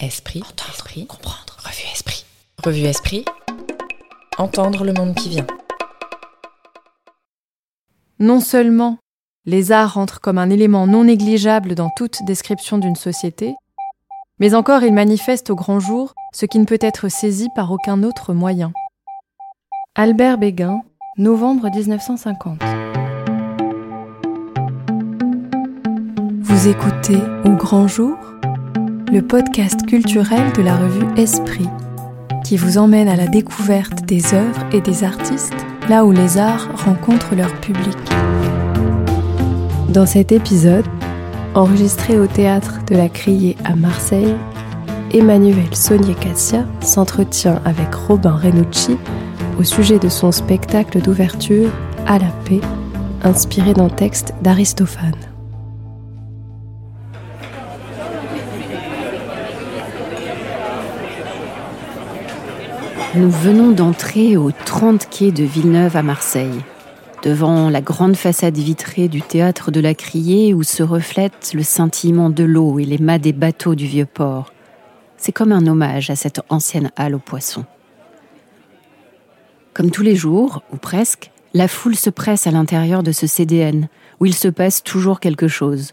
Esprit, entendre, esprit, comprendre. Revue Esprit. Revue Esprit. Entendre le monde qui vient. Non seulement les arts entrent comme un élément non négligeable dans toute description d'une société, mais encore ils manifestent au grand jour ce qui ne peut être saisi par aucun autre moyen. Albert Béguin, novembre 1950. Vous écoutez Au grand jour? Le podcast culturel de la revue Esprit, qui vous emmène à la découverte des œuvres et des artistes là où les arts rencontrent leur public. Dans cet épisode, enregistré au théâtre de la Criée à Marseille, Emmanuel Sonier-Cassia s'entretient avec Robin Renucci au sujet de son spectacle d'ouverture À la paix, inspiré d'un texte d'Aristophane. Nous venons d'entrer au 30 quai de Villeneuve à Marseille, devant la grande façade vitrée du théâtre de la Criée où se reflète le scintillement de l'eau et les mâts des bateaux du vieux port. C'est comme un hommage à cette ancienne halle aux poissons. Comme tous les jours, ou presque, la foule se presse à l'intérieur de ce CDN, où il se passe toujours quelque chose.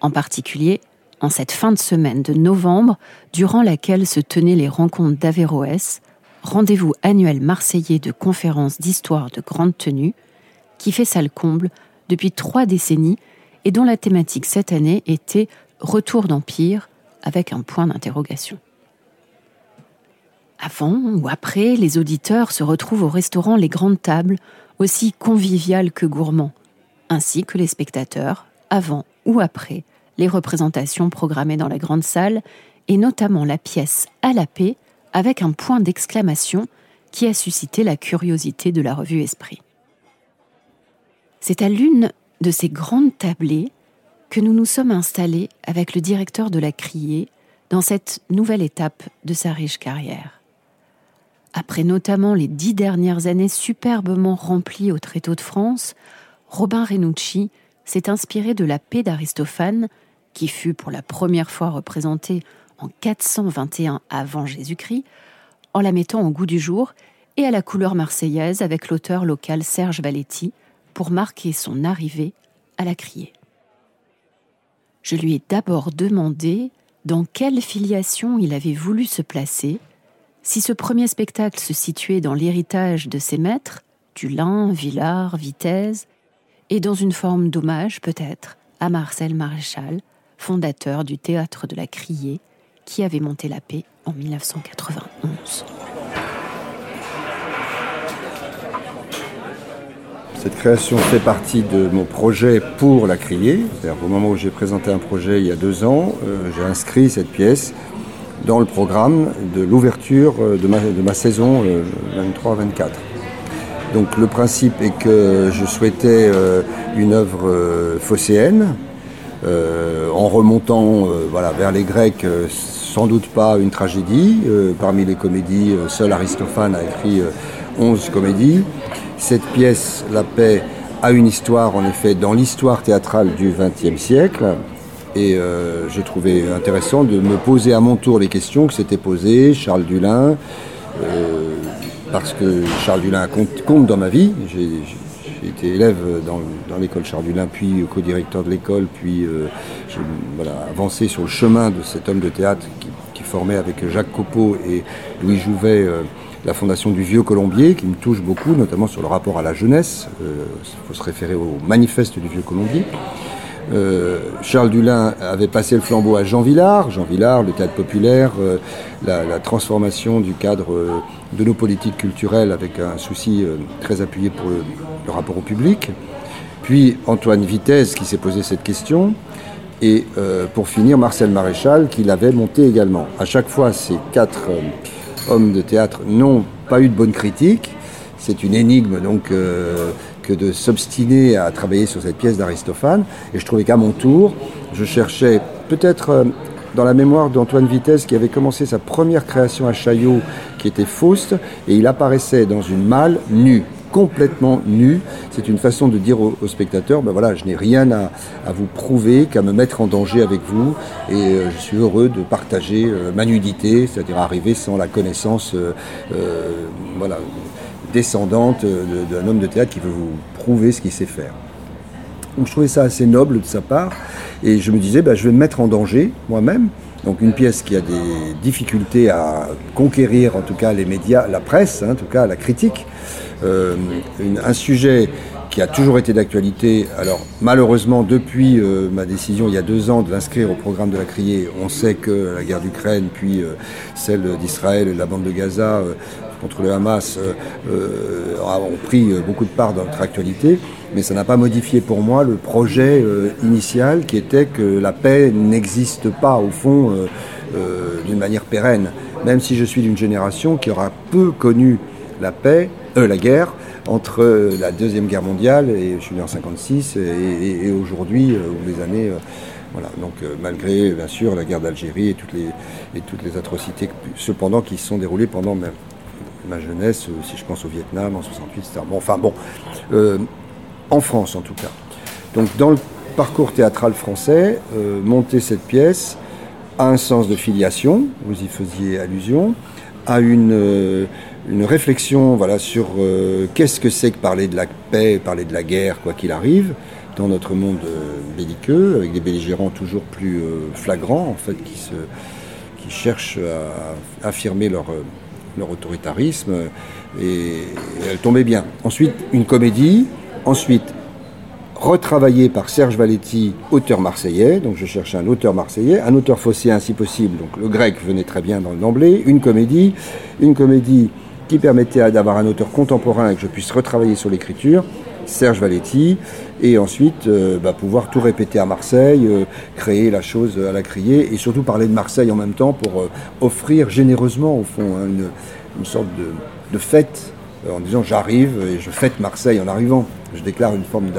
En particulier, en cette fin de semaine de novembre, durant laquelle se tenaient les rencontres d'Averroès, rendez-vous annuel marseillais de conférences d'histoire de grande tenue, qui fait salle comble depuis trois décennies et dont la thématique cette année était Retour d'Empire avec un point d'interrogation. Avant ou après, les auditeurs se retrouvent au restaurant Les Grandes Tables, aussi conviviales que gourmands, ainsi que les spectateurs, avant ou après les représentations programmées dans la grande salle, et notamment la pièce À la paix, avec un point d'exclamation qui a suscité la curiosité de la revue Esprit. C'est à l'une de ces grandes tablées que nous nous sommes installés avec le directeur de la Criée dans cette nouvelle étape de sa riche carrière. Après notamment les dix dernières années superbement remplies au Tréteau de France, Robin Renucci s'est inspiré de la paix d'Aristophane, qui fut pour la première fois représentée en 421 avant Jésus-Christ, en la mettant au goût du jour et à la couleur marseillaise avec l'auteur local Serge Valetti pour marquer son arrivée à la criée. Je lui ai d'abord demandé dans quelle filiation il avait voulu se placer, si ce premier spectacle se situait dans l'héritage de ses maîtres, Dulin, Villard, Vitesse, et dans une forme d'hommage peut-être à Marcel Maréchal, fondateur du théâtre de la Criée, qui avait monté la paix en 1991. Cette création fait partie de mon projet pour la criée. Au moment où j'ai présenté un projet il y a deux ans, euh, j'ai inscrit cette pièce dans le programme de l'ouverture euh, de ma, saison 23-24. Euh, Donc le principe est que je souhaitais une œuvre phocéenne, en remontant voilà, vers les Grecs sans doute pas une tragédie. Euh, parmi les comédies, euh, seul Aristophane a écrit 11 euh, comédies. Cette pièce, La paix, a une histoire, en effet, dans l'histoire théâtrale du XXe siècle. Et j'ai trouvé intéressant de me poser à mon tour les questions que s'était posées Charles Dulin, parce que Charles Dulin compte, dans ma vie. Été élève dans, l'école Charles Dulin, puis co-directeur de l'école, puis j'ai avancé sur le chemin de cet homme de théâtre qui, formait avec Jacques Copeau et Louis Jouvet euh, la fondation du Vieux Colombier, qui me touche beaucoup, notamment sur le rapport à la jeunesse. Il euh, faut se référer au manifeste du Vieux Colombier. Euh, Charles Dulin avait passé le flambeau à Jean Villard. Jean Villard, le théâtre populaire, la, transformation du cadre de nos politiques culturelles avec un souci très appuyé pour le, le, rapport au public. Puis Antoine Vitesse qui s'est posé cette question. Et euh, pour finir, Marcel Maréchal, qui l'avait monté également. À chaque fois, ces quatre euh, hommes de théâtre n'ont pas eu de bonne critique. C'est une énigme donc euh, que de s'obstiner à travailler sur cette pièce d'Aristophane. Et je trouvais qu'à mon tour, je cherchais peut-être dans la mémoire d'Antoine Vitesse qui avait commencé sa première création à Chaillot qui était Faust et il apparaissait dans une malle nue complètement nu. C'est une façon de dire aux, spectateurs, ben voilà, je n'ai rien à, vous prouver qu'à me mettre en danger avec vous et euh, je suis heureux de partager euh, ma nudité, c'est-à-dire arriver sans la connaissance euh, voilà, descendante d'un homme de théâtre qui veut vous prouver ce qu'il sait faire. Donc je trouvais ça assez noble de sa part et je me disais, ben, je vais me mettre en danger moi-même donc une pièce qui a des difficultés à conquérir, en tout cas les médias, la presse, hein, en tout cas la critique. Euh, un sujet qui a toujours été d'actualité. Alors malheureusement, depuis euh, ma décision il y a deux ans de l'inscrire au programme de la Criée, on sait que la guerre d'Ukraine, puis euh, celle d'Israël et la bande de Gaza contre le Hamas ont pris beaucoup de part dans notre actualité mais ça n'a pas modifié pour moi le projet euh, initial qui était que la paix n'existe pas au fond euh, euh, d'une manière pérenne. Même si je suis d'une génération qui aura peu connu la paix, la guerre, entre la Deuxième Guerre mondiale, et je suis né en 56, et, aujourd'hui, ou les années... voilà, donc malgré bien sûr la guerre d'Algérie et toutes les, et toutes les atrocités cependant qui se sont déroulées pendant ma, jeunesse, si je pense au Vietnam en 68, etc. Bon, enfin bon, en France en tout cas. Donc dans le parcours théâtral français, euh, monter cette pièce a un sens de filiation, vous y faisiez allusion, a une, euh, une réflexion voilà, sur euh, qu'est-ce que c'est que parler de la paix, parler de la guerre, quoi qu'il arrive, dans notre monde belliqueux, avec des belligérants toujours plus flagrants, en fait, qui, se, qui cherchent à affirmer leur, leur autoritarisme, et elle tombait bien. Ensuite, une comédie, Ensuite, retravaillé par Serge Valetti, auteur marseillais. Donc je cherchais un auteur marseillais, un auteur phocéen si possible. Donc le grec venait très bien dans l'emblée. Une comédie, une comédie qui permettait d'avoir un auteur contemporain et que je puisse retravailler sur l'écriture. Serge Valetti, et ensuite euh, bah, pouvoir tout répéter à Marseille, euh, créer la chose à la crier, et surtout parler de Marseille en même temps pour euh, offrir généreusement, au fond, hein, une, sorte de fête en disant j'arrive et je fête Marseille en arrivant je déclare une forme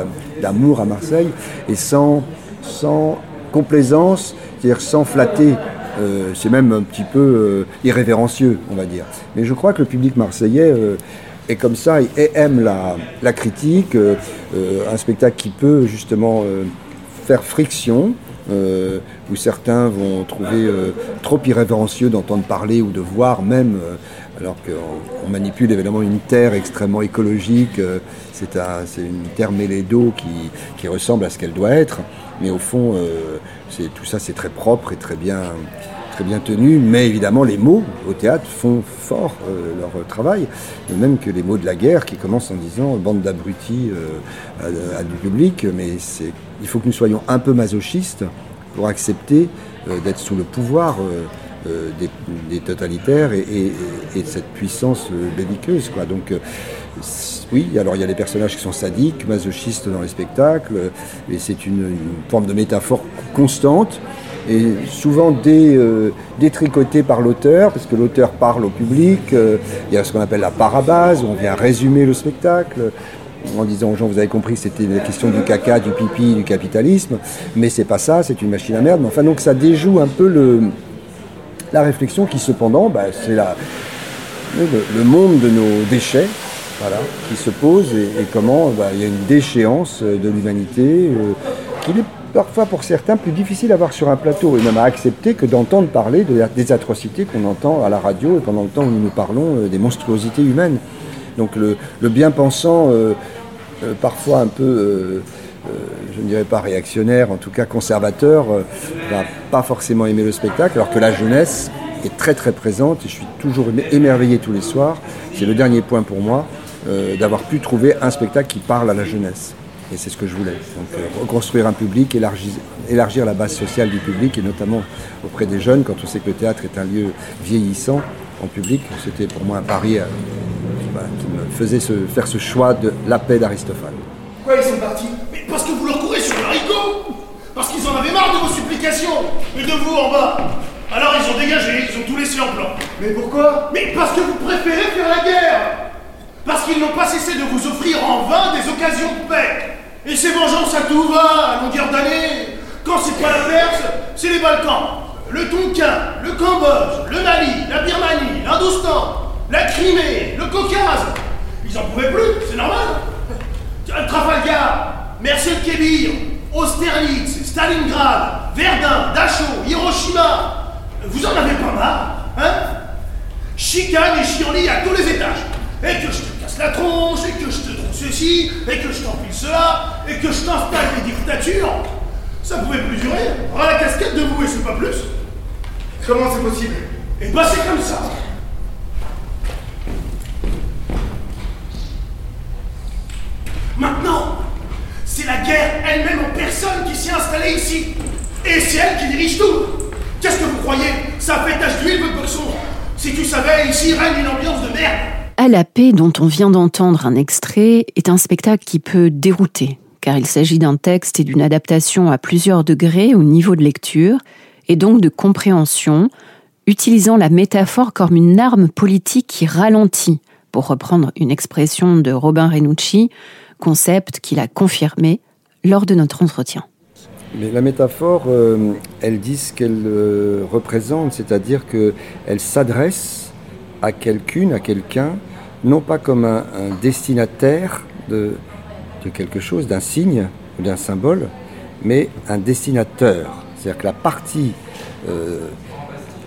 d'amour à Marseille, et sans, sans complaisance, c'est-à-dire sans flatter. Euh, c'est même un petit peu euh, irrévérencieux, on va dire. Mais je crois que le public marseillais euh, est comme ça et aime la, la critique, un spectacle qui peut justement faire friction, où certains vont trouver trop irrévérencieux d'entendre parler ou de voir même alors qu'on manipule évidemment une terre extrêmement écologique, euh, c'est une terre mêlée d'eau qui, ressemble à ce qu'elle doit être, mais au fond, euh, tout ça c'est très propre et très bien, tenu, mais évidemment les mots au théâtre font fort euh, leur travail, de même que les mots de la guerre qui commencent en disant bande d'abrutis à, du public, mais il faut que nous soyons un peu masochistes pour accepter d'être sous le pouvoir euh, des, totalitaires et, de cette puissance euh, belliqueuse. Quoi. Donc, euh, oui, alors il y a des personnages qui sont sadiques, masochistes dans les spectacles, et c'est une, forme de métaphore constante et souvent dé, détricotée par l'auteur, parce que l'auteur parle au public. il y a ce qu'on appelle la parabase, où on vient résumer le spectacle en disant aux gens, vous avez compris, c'était la question du caca, du pipi, du capitalisme, mais c'est pas ça, c'est une machine à merde. enfin, donc ça déjoue un peu le, la réflexion qui cependant, bah, c'est le, monde de nos déchets voilà, qui se pose et, comment bah, il y a une déchéance de l'humanité euh, qu'il est parfois pour certains plus difficile à voir sur un plateau et même à accepter que d'entendre parler des atrocités qu'on entend à la radio et pendant le temps où nous parlons euh, des monstruosités humaines. Donc le, bien-pensant, euh, parfois un peu euh, je ne dirais pas réactionnaire, en tout cas conservateur, euh, va pas forcément aimer le spectacle, alors que la jeunesse est très très présente et je suis toujours émerveillé tous les soirs. C'est le dernier point pour moi, euh, d'avoir pu trouver un spectacle qui parle à la jeunesse. Et c'est ce que je voulais. Donc reconstruire un public, élargir, la base sociale du public, et notamment auprès des jeunes, quand on sait que le théâtre est un lieu vieillissant en public. C'était pour moi un pari qui me faisait faire ce choix de la paix d'Aristophane. Quoi, ils sont partis parce que vous leur courez sur le haricot Parce qu'ils en avaient marre de vos supplications. Et de vous en bas. Alors ils ont dégagé, ils ont tout laissé en plan. Mais pourquoi? Mais parce que vous préférez faire la guerre. Parce qu'ils n'ont pas cessé de vous offrir en vain des occasions de paix. Et ces vengeances à tout va, à longueur d'année. Quand c'est pas la Perse, c'est les Balkans. Le Tonkin, le Cambodge, le Mali, la Birmanie, l'Hindustan, la Crimée, le Caucase. Ils en pouvaient plus, c'est normal. Trafalgar, Mercier-Kébir, Austerlitz, Stalingrad, Verdun, Dachau, Hiroshima. Vous en avez pas marre, hein? Chicane et chienlit à tous les étages. Et que je te casse la tronche, et que je te trouve ceci, et que je t'empile cela, et que je t'installe des dictatures. Ça pouvait plus durer. Ah, la casquette de vous et c'est pas plus. Comment c'est possible? Et bah c'est comme ça. Maintenant, c'est la guerre elle-même en personne qui s'est installée ici. Et c'est elle qui dirige tout. Qu'est-ce que vous croyez? Ça fait tache d'huile, votre boxon. Si tu savais, ici règne une ambiance de merde. À la paix dont on vient d'entendre un extrait est un spectacle qui peut dérouter, car il s'agit d'un texte et d'une adaptation à plusieurs degrés au niveau de lecture, et donc de compréhension, utilisant la métaphore comme une arme politique qui ralentit, pour reprendre une expression de Robin Renucci, concept qu'il a confirmé lors de notre entretien. La métaphore, euh, elle dit ce qu'elle euh, représente, c'est-à-dire qu'elle s'adresse à quelqu'une, à quelqu'un, non pas comme un, destinataire de, quelque chose, d'un signe ou d'un symbole, mais un destinateur. C'est-à-dire que la partie euh,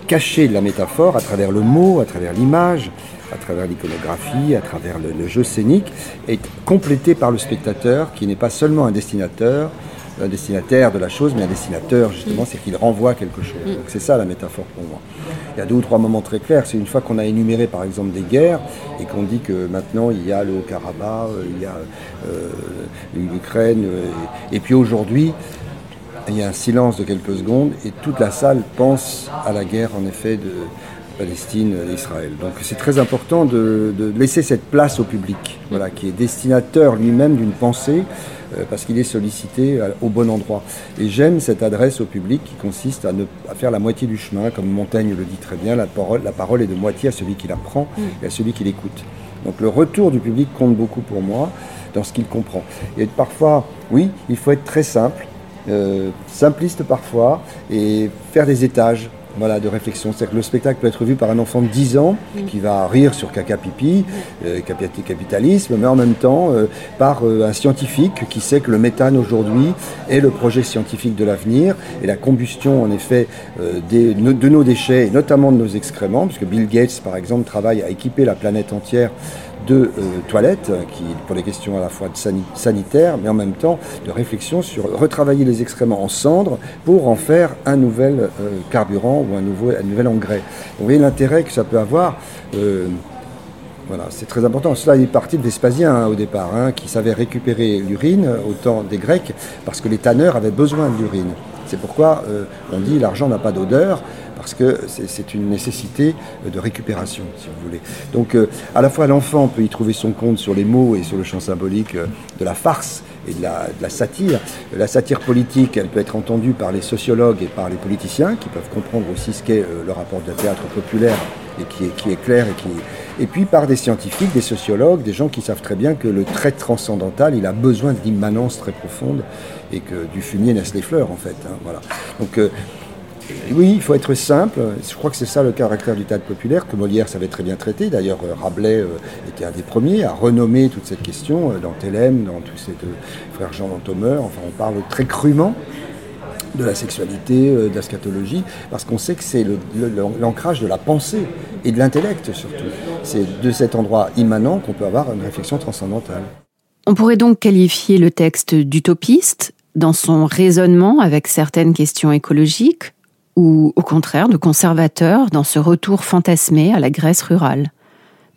cachée de la métaphore, à travers le mot, à travers l'image, à travers l'iconographie, à travers le, jeu scénique, est complété par le spectateur qui n'est pas seulement un destinateur, un destinataire de la chose, mais un destinateur, justement, mm. c'est qu'il renvoie quelque chose. Mm. Donc c'est ça la métaphore pour moi. Il y a deux ou trois moments très clairs. C'est une fois qu'on a énuméré, par exemple, des guerres et qu'on dit que maintenant il y a le Karabakh, il y a euh, l'Ukraine, euh, et puis aujourd'hui, il y a un silence de quelques secondes et toute la salle pense à la guerre, en effet, de, Palestine et Israël. Donc c'est très important de, laisser cette place au public, voilà, qui est destinateur lui-même d'une pensée, euh, parce qu'il est sollicité au bon endroit. Et j'aime cette adresse au public qui consiste à, ne, à faire la moitié du chemin, comme Montaigne le dit très bien, la parole, la parole est de moitié à celui qui la prend mm. et à celui qui l'écoute. Donc le retour du public compte beaucoup pour moi dans ce qu'il comprend. Et parfois, oui, il faut être très simple, euh, simpliste parfois, et faire des étages voilà, de réflexion. C'est-à-dire que le spectacle peut être vu par un enfant de 10 ans qui va rire sur caca pipi, euh, capitalisme, mais en même temps euh, par euh, un scientifique qui sait que le méthane aujourd'hui est le projet scientifique de l'avenir et la combustion en effet des, de nos déchets et notamment de nos excréments, puisque Bill Gates par exemple travaille à équiper la planète entière de euh, toilettes, qui, pour les questions à la fois sanitaires, mais en même temps de réflexion sur retravailler les excréments en cendres pour en faire un nouvel euh, carburant ou un, nouveau, un nouvel engrais. Vous voyez l'intérêt que ça peut avoir. Euh, voilà, c'est très important. Cela est parti de Vespasien hein, au départ, hein, qui savait récupérer l'urine au temps des Grecs, parce que les tanneurs avaient besoin de l'urine. C'est pourquoi on dit l'argent n'a pas d'odeur parce que c'est une nécessité de récupération, si vous voulez. Donc, euh, à la fois, l'enfant peut y trouver son compte sur les mots et sur le champ symbolique euh, de la farce et de la, satire. La satire politique, elle peut être entendue par les sociologues et par les politiciens, qui peuvent comprendre aussi ce qu'est euh, le rapport de théâtre populaire et qui est, qui est clair et qui et puis par des scientifiques, des sociologues, des gens qui savent très bien que le trait transcendantal, il a besoin d'immanence très profonde et que du fumier naissent les fleurs en fait. Hein, voilà. Donc oui, il faut être simple. Je crois que c'est ça le caractère du théâtre populaire, que Molière savait très bien traiter. D'ailleurs, euh, Rabelais euh, était un des premiers à renommer toute cette question euh, dans Thélème, dans tous ces deux frères Jean Lantomeur. Enfin, on parle très crûment de la sexualité, de la scatologie, parce qu'on sait que c'est l'ancrage de la pensée et de l'intellect surtout. C'est de cet endroit immanent qu'on peut avoir une réflexion transcendantale. On pourrait donc qualifier le texte d'utopiste dans son raisonnement avec certaines questions écologiques, ou au contraire de conservateur dans ce retour fantasmé à la Grèce rurale.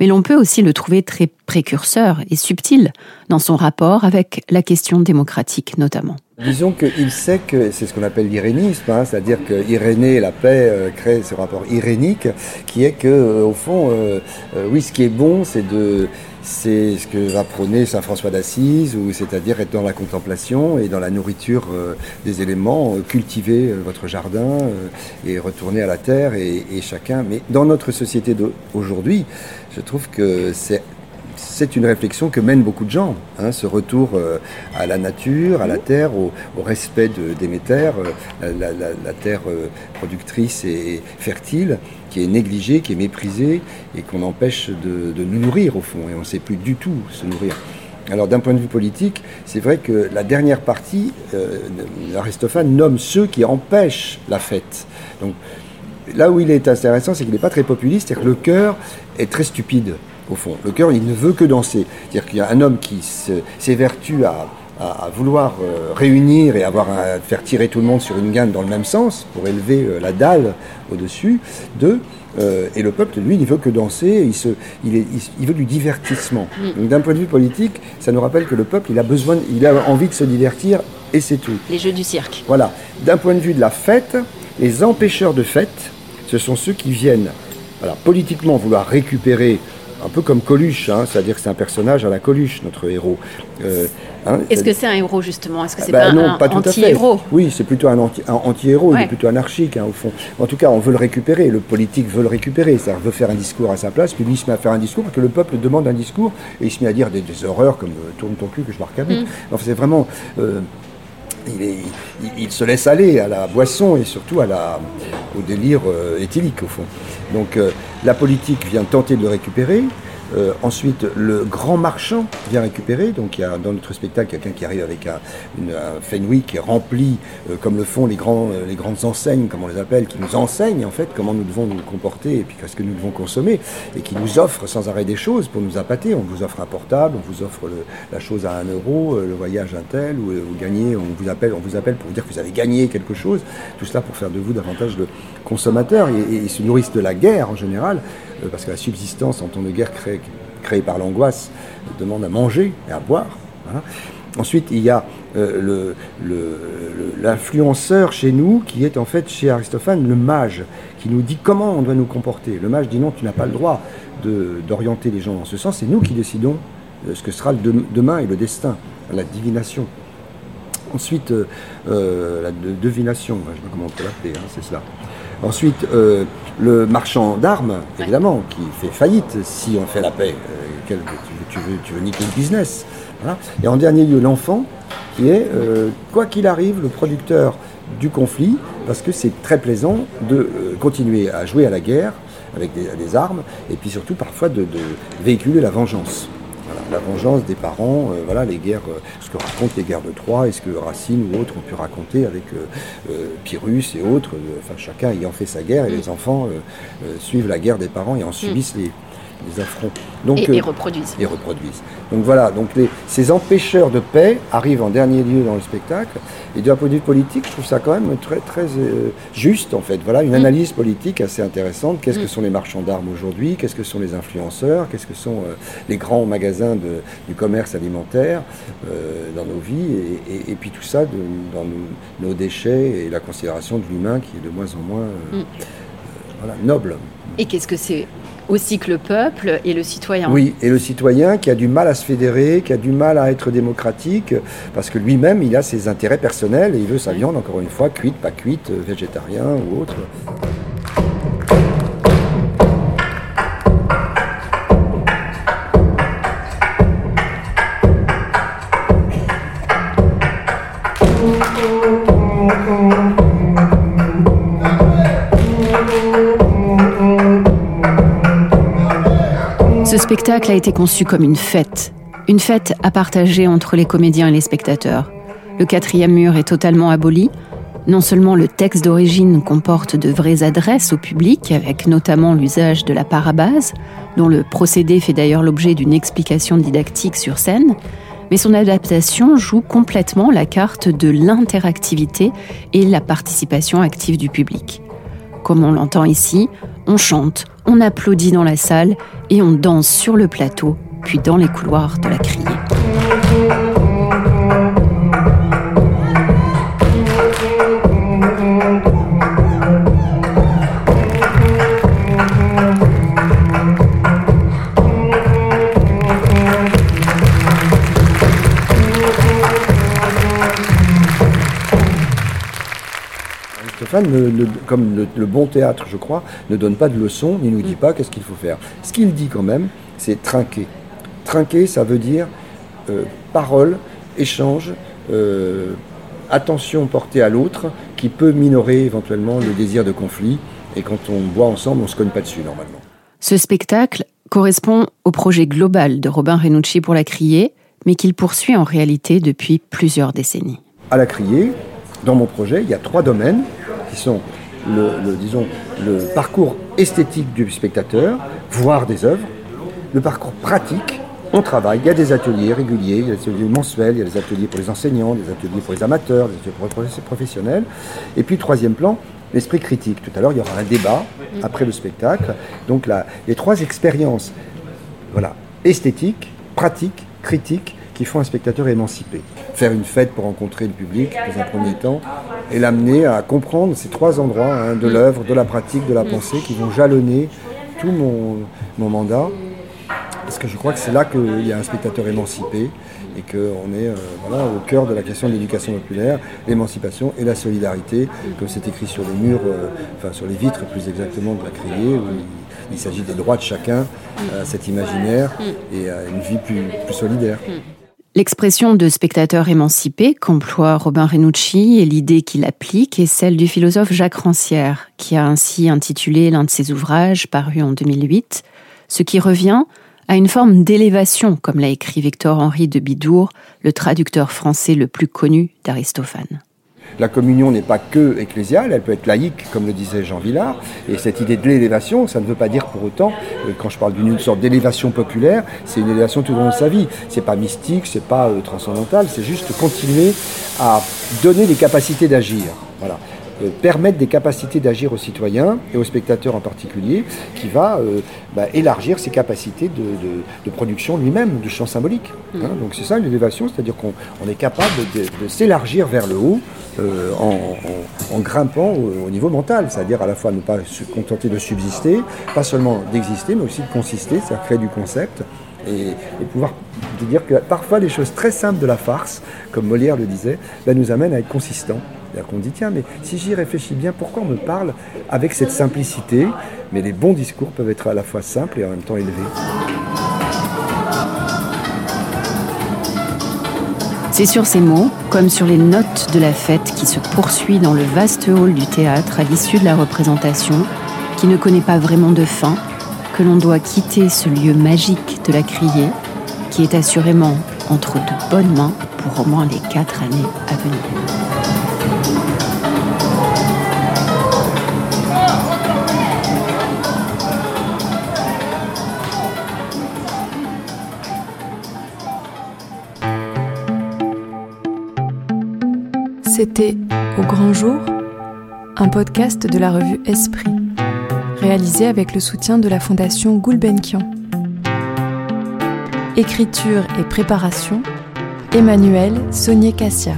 Mais l'on peut aussi le trouver très précurseur et subtil dans son rapport avec la question démocratique notamment. Disons qu'il sait que c'est ce qu'on appelle l'irénisme, hein, c'est-à-dire que Irénée et la paix euh, créent ce rapport irénique, qui est que, euh, au fond, euh, oui, ce qui est bon, c'est de c'est ce que va prôner Saint François d'Assise, c'est-à-dire être dans la contemplation et dans la nourriture euh, des éléments, euh, cultiver euh, votre jardin et retourner à la terre et, chacun. Mais dans notre société d'aujourd'hui, je trouve que c'est c'est une réflexion que mènent beaucoup de gens, hein, ce retour euh, à la nature, à la terre, au, respect de Déméter, euh, la, terre euh, productrice et fertile, qui est négligée, qui est méprisée et qu'on empêche de, nous nourrir au fond, et on ne sait plus du tout se nourrir. Alors d'un point de vue politique, c'est vrai que la dernière partie, Aristophane nomme ceux qui empêchent la fête. Donc là où il est intéressant, c'est qu'il n'est pas très populiste, c'est-à-dire que le cœur est très stupide au fond. Le cœur, il ne veut que danser. C'est-à-dire qu'il y a un homme qui s'évertue à, à, vouloir euh, réunir et avoir faire tirer tout le monde sur une gaine dans le même sens pour élever euh, la dalle au-dessus d'eux. Euh, et le peuple, lui, il ne veut que danser, il, se, il, est, il, veut du divertissement. Mm. Donc d'un point de vue politique, ça nous rappelle que le peuple, il a besoin, il a envie de se divertir et c'est tout. Les jeux du cirque. Voilà. D'un point de vue de la fête, les empêcheurs de fête, ce sont ceux qui viennent, alors politiquement, vouloir récupérer un peu comme Coluche, hein, c'est-à-dire que c'est un personnage à la Coluche, notre héros. Euh, hein, Est-ce que c'est un héros justement? Est-ce que c'est bah pas un anti-héros? Oui, c'est plutôt un anti-héros, il est plutôt anarchique hein, au fond. En tout cas, on veut le récupérer, le politique veut le récupérer, ça veut faire un discours à sa place, puis lui il se met à faire un discours parce que le peuple demande un discours et il se met à dire des, horreurs comme euh, tourne ton cul que je marque à bout. c'est vraiment. Euh, il, se laisse aller à la boisson et surtout à la, au délire euh, éthylique au fond. Donc euh, la politique vient tenter de le récupérer. Euh, ensuite, le grand marchand vient récupérer. Donc, il y a dans notre spectacle quelqu'un qui arrive avec un, une, Fenwick qui est rempli, euh, comme le font euh, les grandes enseignes, comme on les appelle, qui nous enseignent en fait comment nous devons nous comporter et puis qu'est-ce que nous devons consommer, et qui nous offre sans arrêt des choses pour nous appâter. On vous offre un portable, on vous offre la chose à un euro, le voyage un tel, ou vous gagnez, on vous appelle, on vous appelle pour vous dire que vous avez gagné quelque chose. Tout cela pour faire de vous davantage de consommateurs et, et, se nourrissent de la guerre en général. Euh, parce que la subsistance en temps de guerre créée, par l'angoisse demande à manger et à boire. Ensuite, il y a euh, l'influenceur chez nous qui est en fait chez Aristophane le mage, qui nous dit comment on doit nous comporter. Le mage dit non, tu n'as pas le droit d'orienter les gens dans ce sens, c'est nous qui décidons de ce que sera le demain et le destin, la divination. Ensuite, euh, la divination, je ne sais pas comment on peut l'appeler, hein, c'est cela. Ensuite, euh, le marchand d'armes, évidemment, qui fait faillite si on fait la paix. Euh, tu, veux, tu, veux, niquer le business. Et en dernier lieu, l'enfant, qui est, euh, quoi qu'il arrive, le producteur du conflit, parce que c'est très plaisant de continuer à jouer à la guerre avec des, armes, et puis surtout parfois de véhiculer la vengeance la vengeance des parents, euh, voilà, les guerres, euh, ce que racontent les guerres de Troie et ce que Racine ou autres ont pu raconter avec euh, Pyrrhus et autres, enfin chacun ayant fait sa guerre et les enfants suivent la guerre des parents et en subissent les, les affronts. Donc, et, reproduisent. Et reproduisent. Donc voilà, donc ces empêcheurs de paix arrivent en dernier lieu dans le spectacle. Et d'un point de vue politique, je trouve ça quand même très, très euh, juste, en fait. Voilà, une mm. analyse politique assez intéressante. Qu'est-ce que mm. sont les marchands d'armes aujourd'hui? Qu'est-ce que sont les influenceurs? Qu'est-ce que sont euh, les grands magasins de, du commerce alimentaire euh, dans nos vies? Et, puis tout ça dans nos, déchets et la considération de l'humain qui est de moins en moins mm. voilà, noble. Et qu'est-ce que c'est aussi que le peuple et le citoyen. Oui, et le citoyen qui a du mal à se fédérer, qui a du mal à être démocratique, parce que lui-même, il a ses intérêts personnels et il veut sa viande, encore une fois, cuite, pas cuite, végétarien ou autre. Le spectacle a été conçu comme une fête, une fête à partager entre les comédiens et les spectateurs. Le quatrième mur est totalement aboli. Non seulement le texte d'origine comporte de vraies adresses au public, avec notamment l'usage de la parabase, dont le procédé fait d'ailleurs l'objet d'une explication didactique sur scène, mais son adaptation joue complètement la carte de l'interactivité et la participation active du public. Comme on l'entend ici, on chante, on applaudit dans la salle et on danse sur le plateau, puis dans les couloirs de la criée. Comme le, bon théâtre, je crois, ne donne pas de leçons, ni nous dit pas qu'est-ce qu'il faut faire. Ce qu'il dit quand même, c'est trinquer. Trinquer, ça veut dire euh, parole, échange, euh, attention portée à l'autre, qui peut minorer éventuellement le désir de conflit. Et quand on boit ensemble, on ne se cogne pas dessus normalement. Ce spectacle correspond au projet global de Robin Renucci pour la Criée, mais qu'il poursuit en réalité depuis plusieurs décennies. À la Criée, dans mon projet, il y a trois domaines qui sont le, disons, le parcours esthétique du spectateur, voir des œuvres, le parcours pratique, on travaille, il y a des ateliers réguliers, il y a des ateliers mensuels, il y a des ateliers pour les enseignants, des ateliers pour les amateurs, des ateliers pour les professionnels. Et puis troisième plan, l'esprit critique. Tout à l'heure, il y aura un débat après le spectacle. Donc là, les trois expériences, voilà, esthétique, pratique, critique, qui font un spectateur émancipé. Faire une fête pour rencontrer le public, dans un premier temps, et l'amener à comprendre ces trois endroits, hein, de l'œuvre, de la pratique, de la pensée, qui vont jalonner tout mon, mandat. Parce que je crois que c'est là qu'il y a un spectateur émancipé et qu'on est euh, au cœur de la question de l'éducation populaire, l'émancipation et la solidarité, comme c'est écrit sur les murs, euh, enfin sur les vitres plus exactement de la criée, où il, s'agit des droits de chacun à cet imaginaire et à une vie plus solidaire. L'expression de spectateur émancipé qu'emploie Robin Renucci et l'idée qu'il applique est celle du philosophe Jacques Rancière, qui a ainsi intitulé l'un de ses ouvrages paru en 2008, ce qui revient à une forme d'élévation, comme l'a écrit Victor-Henri de Bidour, le traducteur français le plus connu d'Aristophane. La communion n'est pas que ecclésiale, elle peut être laïque, comme le disait Jean Villard. Et cette idée de l'élévation, ça ne veut pas dire pour autant, euh, quand je parle d'une sorte d'élévation populaire, c'est une élévation tout au long de sa vie. C'est pas mystique, c'est pas euh, transcendantal, c'est juste continuer à donner les capacités d'agir. Voilà. Euh, permettre des capacités d'agir aux citoyens et aux spectateurs en particulier, qui va euh, bah, élargir ses capacités de, production lui-même, du champ symbolique. Hein. Mm. Donc c'est ça l'élévation, c'est-à-dire qu'on est capable de, s'élargir vers le haut euh, en, grimpant au, niveau mental, c'est-à-dire à la fois ne pas se contenter de subsister, pas seulement d'exister, mais aussi de consister, c'est-à-dire créer du concept. Et, pouvoir dire que parfois les choses très simples de la farce, comme Molière le disait, bah, nous amènent à être consistants. C'est-à-dire qu'on dit, tiens, mais si j'y réfléchis bien, pourquoi on me parle avec cette simplicité Mais les bons discours peuvent être à la fois simples et en même temps élevés. C'est sur ces mots, comme sur les notes de la fête qui se poursuit dans le vaste hall du théâtre à l'issue de la représentation, qui ne connaît pas vraiment de fin, que l'on doit quitter ce lieu magique de la criée, qui est assurément entre de bonnes mains pour au moins les quatre années à venir. C'était Au grand jour, un podcast de la revue Esprit, réalisé avec le soutien de la fondation Gulbenkian. Écriture et préparation, Emmanuel Sonier Cassia.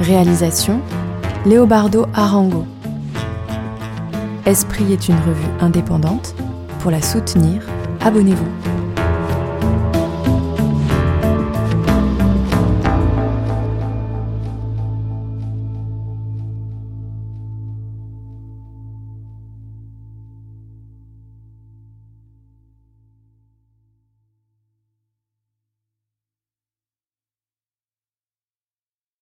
Réalisation, Léobardo Arango. Esprit est une revue indépendante. Pour la soutenir, abonnez-vous.